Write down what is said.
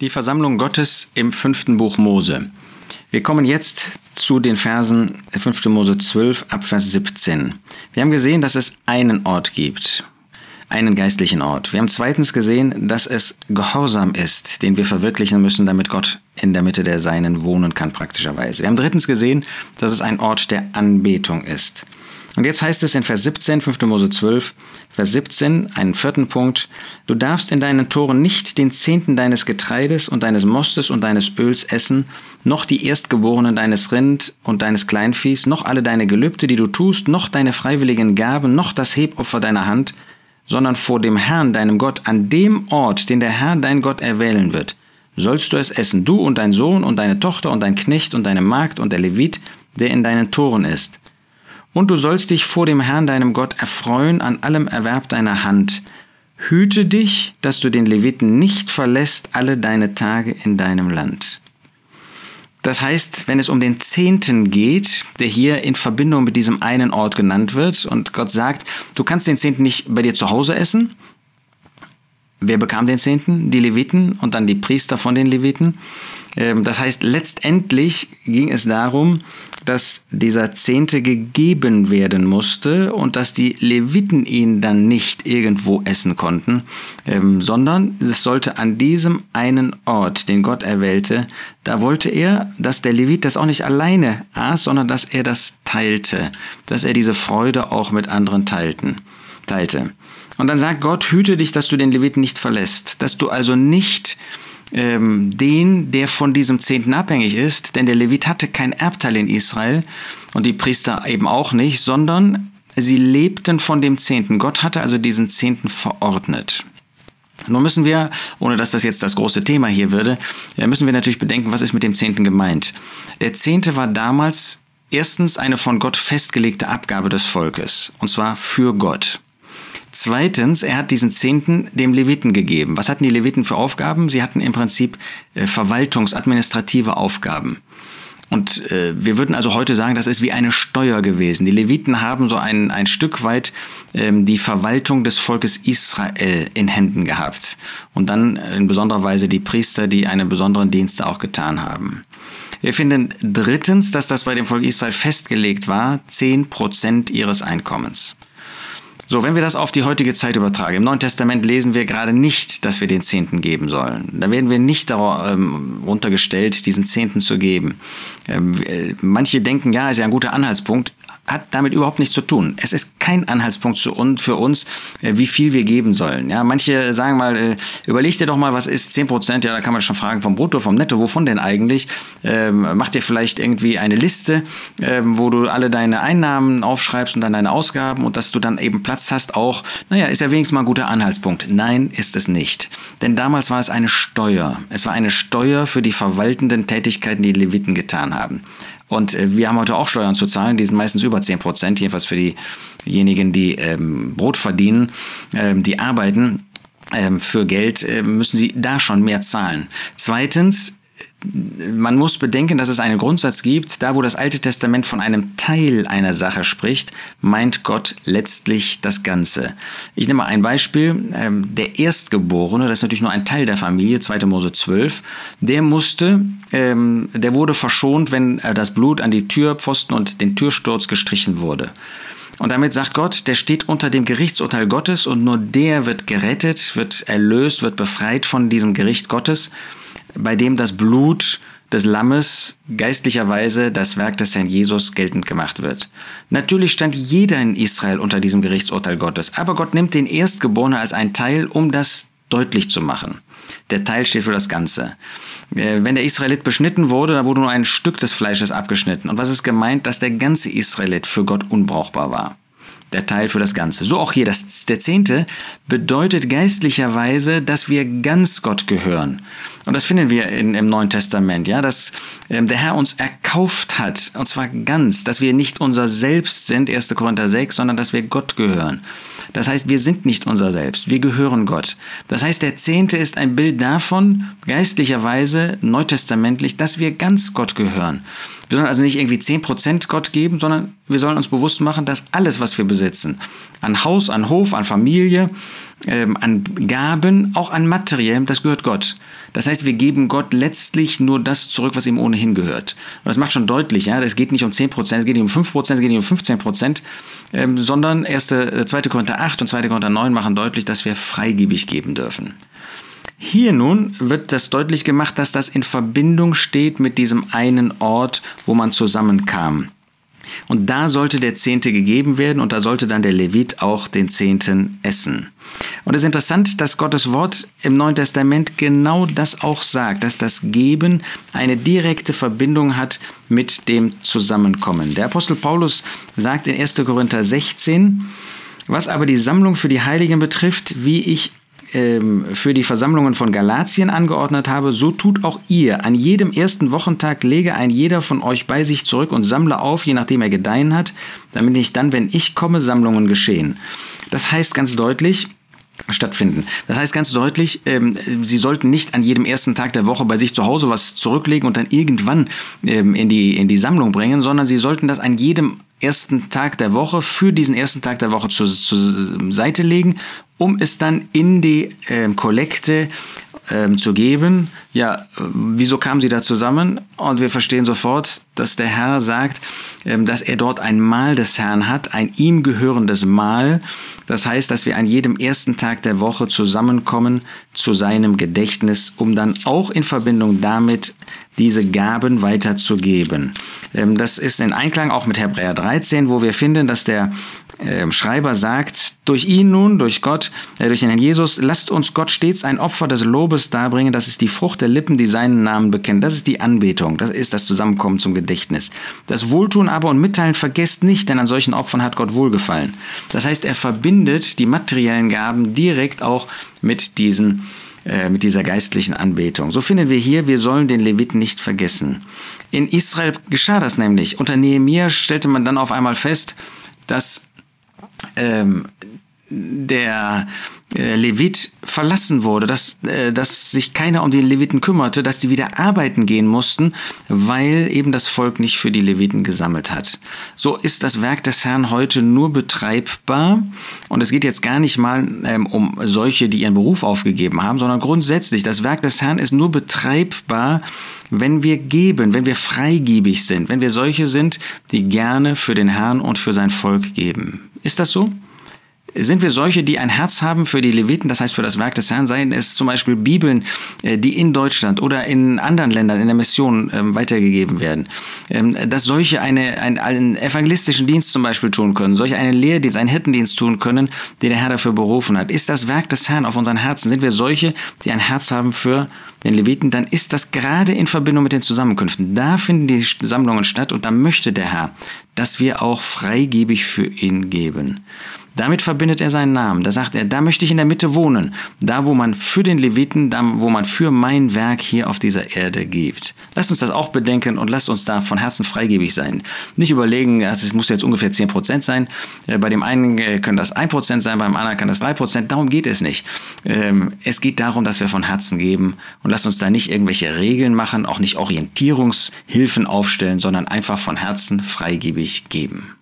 Die Versammlung Gottes im fünften Buch Mose. Wir kommen jetzt zu den Versen 5. Mose 12 ab Vers 17. Wir haben gesehen, dass es einen Ort gibt, einen geistlichen Ort. Wir haben zweitens gesehen, dass es Gehorsam ist, den wir verwirklichen müssen, damit Gott in der Mitte der Seinen wohnen kann, praktischerweise. Wir haben drittens gesehen, dass es ein Ort der Anbetung ist. Und jetzt heißt es in Vers 17, 5. Mose 12, Vers 17, einen vierten Punkt, du darfst in deinen Toren nicht den Zehnten deines Getreides und deines Mostes und deines Öls essen, noch die Erstgeborenen deines Rind und deines Kleinviehs, noch alle deine Gelübde, die du tust, noch deine freiwilligen Gaben, noch das Hebopfer deiner Hand, sondern vor dem Herrn, deinem Gott, an dem Ort, den der Herr, dein Gott, erwählen wird, sollst du es essen, du und dein Sohn und deine Tochter und dein Knecht und deine Magd und der Levit, der in deinen Toren ist und du sollst dich vor dem Herrn deinem Gott erfreuen an allem Erwerb deiner Hand. Hüte dich, dass du den Leviten nicht verlässt alle deine Tage in deinem Land. Das heißt, wenn es um den Zehnten geht, der hier in Verbindung mit diesem einen Ort genannt wird, und Gott sagt, du kannst den Zehnten nicht bei dir zu Hause essen. Wer bekam den Zehnten? Die Leviten und dann die Priester von den Leviten. Ähm, das heißt, letztendlich ging es darum, dass dieser Zehnte gegeben werden musste und dass die Leviten ihn dann nicht irgendwo essen konnten, ähm, sondern es sollte an diesem einen Ort, den Gott erwählte, da wollte er, dass der Levit das auch nicht alleine aß, sondern dass er das teilte, dass er diese Freude auch mit anderen teilten, teilte. Und dann sagt Gott, hüte dich, dass du den Leviten nicht verlässt, dass du also nicht ähm, den, der von diesem Zehnten abhängig ist, denn der Levit hatte kein Erbteil in Israel und die Priester eben auch nicht, sondern sie lebten von dem Zehnten. Gott hatte also diesen Zehnten verordnet. Nun müssen wir, ohne dass das jetzt das große Thema hier würde, müssen wir natürlich bedenken, was ist mit dem Zehnten gemeint. Der Zehnte war damals erstens eine von Gott festgelegte Abgabe des Volkes, und zwar für Gott. Zweitens, er hat diesen Zehnten dem Leviten gegeben. Was hatten die Leviten für Aufgaben? Sie hatten im Prinzip äh, verwaltungsadministrative Aufgaben. Und äh, wir würden also heute sagen, das ist wie eine Steuer gewesen. Die Leviten haben so ein, ein Stück weit ähm, die Verwaltung des Volkes Israel in Händen gehabt. Und dann in besonderer Weise die Priester, die einen besonderen Dienst auch getan haben. Wir finden drittens, dass das bei dem Volk Israel festgelegt war, zehn Prozent ihres Einkommens. So, wenn wir das auf die heutige Zeit übertragen, im Neuen Testament lesen wir gerade nicht, dass wir den Zehnten geben sollen. Da werden wir nicht darunter ähm, gestellt, diesen Zehnten zu geben. Ähm, äh, manche denken, ja, ist ja ein guter Anhaltspunkt hat damit überhaupt nichts zu tun. Es ist kein Anhaltspunkt für uns, äh, wie viel wir geben sollen. Ja, manche sagen mal, äh, überleg dir doch mal, was ist 10 Prozent? Ja, da kann man schon fragen vom Brutto, vom Netto, wovon denn eigentlich? Ähm, mach dir vielleicht irgendwie eine Liste, ähm, wo du alle deine Einnahmen aufschreibst und dann deine Ausgaben und dass du dann eben Platz hast auch, naja, ist ja wenigstens mal ein guter Anhaltspunkt. Nein, ist es nicht. Denn damals war es eine Steuer. Es war eine Steuer für die verwaltenden Tätigkeiten, die Leviten getan haben. Und äh, wir haben heute auch Steuern zu zahlen, die sind meistens über 10 Prozent, jedenfalls für diejenigen, die ähm, Brot verdienen, ähm, die arbeiten. Ähm, für Geld äh, müssen sie da schon mehr zahlen. Zweitens man muss bedenken, dass es einen Grundsatz gibt, da wo das Alte Testament von einem Teil einer Sache spricht, meint Gott letztlich das Ganze. Ich nehme mal ein Beispiel. Ähm, der Erstgeborene, das ist natürlich nur ein Teil der Familie, 2. Mose 12, der musste, ähm, der wurde verschont, wenn das Blut an die Türpfosten und den Türsturz gestrichen wurde. Und damit sagt Gott, der steht unter dem Gerichtsurteil Gottes und nur der wird gerettet, wird erlöst, wird befreit von diesem Gericht Gottes bei dem das Blut des Lammes geistlicherweise das Werk des Herrn Jesus geltend gemacht wird. Natürlich stand jeder in Israel unter diesem Gerichtsurteil Gottes, aber Gott nimmt den Erstgeborenen als ein Teil, um das deutlich zu machen. Der Teil steht für das Ganze. Äh, wenn der Israelit beschnitten wurde, dann wurde nur ein Stück des Fleisches abgeschnitten. Und was ist gemeint? Dass der ganze Israelit für Gott unbrauchbar war der Teil für das Ganze. So auch hier, das, der Zehnte bedeutet geistlicherweise, dass wir ganz Gott gehören. Und das finden wir in, im Neuen Testament, ja, dass ähm, der Herr uns erkauft hat, und zwar ganz, dass wir nicht unser Selbst sind, 1. Korinther 6, sondern dass wir Gott gehören. Das heißt, wir sind nicht unser Selbst, wir gehören Gott. Das heißt, der Zehnte ist ein Bild davon, geistlicherweise, neutestamentlich, dass wir ganz Gott gehören. Wir sollen also nicht irgendwie 10% Gott geben, sondern wir sollen uns bewusst machen, dass alles, was wir besitzen, an Haus, an Hof, an Familie, ähm, an Gaben, auch an Materiellem, das gehört Gott. Das heißt, wir geben Gott letztlich nur das zurück, was ihm ohnehin gehört. Und das macht schon deutlich, ja, es geht nicht um 10%, es geht nicht um 5%, es geht nicht um 15%, ähm, sondern 1. 2. Äh, Korinther 8 und 2. Korinther 9 machen deutlich, dass wir freigebig geben dürfen. Hier nun wird das deutlich gemacht, dass das in Verbindung steht mit diesem einen Ort, wo man zusammenkam. Und da sollte der Zehnte gegeben werden und da sollte dann der Levit auch den Zehnten essen. Und es ist interessant, dass Gottes Wort im Neuen Testament genau das auch sagt, dass das Geben eine direkte Verbindung hat mit dem Zusammenkommen. Der Apostel Paulus sagt in 1. Korinther 16, was aber die Sammlung für die Heiligen betrifft, wie ich für die Versammlungen von Galatien angeordnet habe, so tut auch ihr. An jedem ersten Wochentag lege ein jeder von euch bei sich zurück und sammle auf, je nachdem er gedeihen hat, damit nicht dann, wenn ich komme, Sammlungen geschehen. Das heißt ganz deutlich, stattfinden. Das heißt ganz deutlich, ähm, Sie sollten nicht an jedem ersten Tag der Woche bei sich zu Hause was zurücklegen und dann irgendwann ähm, in, die, in die Sammlung bringen, sondern Sie sollten das an jedem ersten Tag der Woche für diesen ersten Tag der Woche zur, zur Seite legen, um es dann in die äh, Kollekte ähm, zu geben. Ja, wieso kamen sie da zusammen? Und wir verstehen sofort, dass der Herr sagt, ähm, dass er dort ein Mahl des Herrn hat, ein ihm gehörendes Mahl. Das heißt, dass wir an jedem ersten Tag der Woche zusammenkommen zu seinem Gedächtnis, um dann auch in Verbindung damit diese Gaben weiterzugeben. Ähm, das ist in Einklang auch mit Hebräer 13, wo wir finden, dass der ähm, Schreiber sagt, durch ihn nun, durch Gott, äh, durch den Herrn Jesus, lasst uns Gott stets ein Opfer des Lobes darbringen. Das ist die Frucht der Lippen, die seinen Namen bekennen. Das ist die Anbetung. Das ist das Zusammenkommen zum Gedächtnis. Das Wohltun aber und Mitteilen vergesst nicht, denn an solchen Opfern hat Gott wohlgefallen. Das heißt, er verbindet die materiellen Gaben direkt auch mit diesen äh, mit dieser geistlichen Anbetung. So finden wir hier, wir sollen den Leviten nicht vergessen. In Israel geschah das nämlich. Unter Nehemiah stellte man dann auf einmal fest, dass ähm, der äh, Levit verlassen wurde, dass, äh, dass sich keiner um die Leviten kümmerte, dass die wieder arbeiten gehen mussten, weil eben das Volk nicht für die Leviten gesammelt hat. So ist das Werk des Herrn heute nur betreibbar und es geht jetzt gar nicht mal ähm, um solche, die ihren Beruf aufgegeben haben, sondern grundsätzlich, das Werk des Herrn ist nur betreibbar, wenn wir geben, wenn wir freigebig sind, wenn wir solche sind, die gerne für den Herrn und für sein Volk geben. Ist das so? Sind wir solche, die ein Herz haben für die Leviten, das heißt für das Werk des Herrn, seien es zum Beispiel Bibeln, äh, die in Deutschland oder in anderen Ländern in der Mission ähm, weitergegeben werden, ähm, dass solche eine, einen evangelistischen Dienst zum Beispiel tun können, solche einen Lehrdienst, einen Hirtendienst tun können, den der Herr dafür berufen hat. Ist das Werk des Herrn auf unseren Herzen? Sind wir solche, die ein Herz haben für den Leviten, dann ist das gerade in Verbindung mit den Zusammenkünften. Da finden die Sammlungen statt und da möchte der Herr, dass wir auch freigebig für ihn geben. Damit verbindet er seinen Namen. Da sagt er, da möchte ich in der Mitte wohnen. Da, wo man für den Leviten, da, wo man für mein Werk hier auf dieser Erde gibt. Lasst uns das auch bedenken und lasst uns da von Herzen freigebig sein. Nicht überlegen, es muss jetzt ungefähr 10% sein. Äh, bei dem einen äh, können das 1% sein, beim anderen kann das 3%. Darum geht es nicht. Ähm, es geht darum, dass wir von Herzen geben und lasst uns da nicht irgendwelche Regeln machen, auch nicht Orientierungshilfen aufstellen, sondern einfach von Herzen freigebig geben.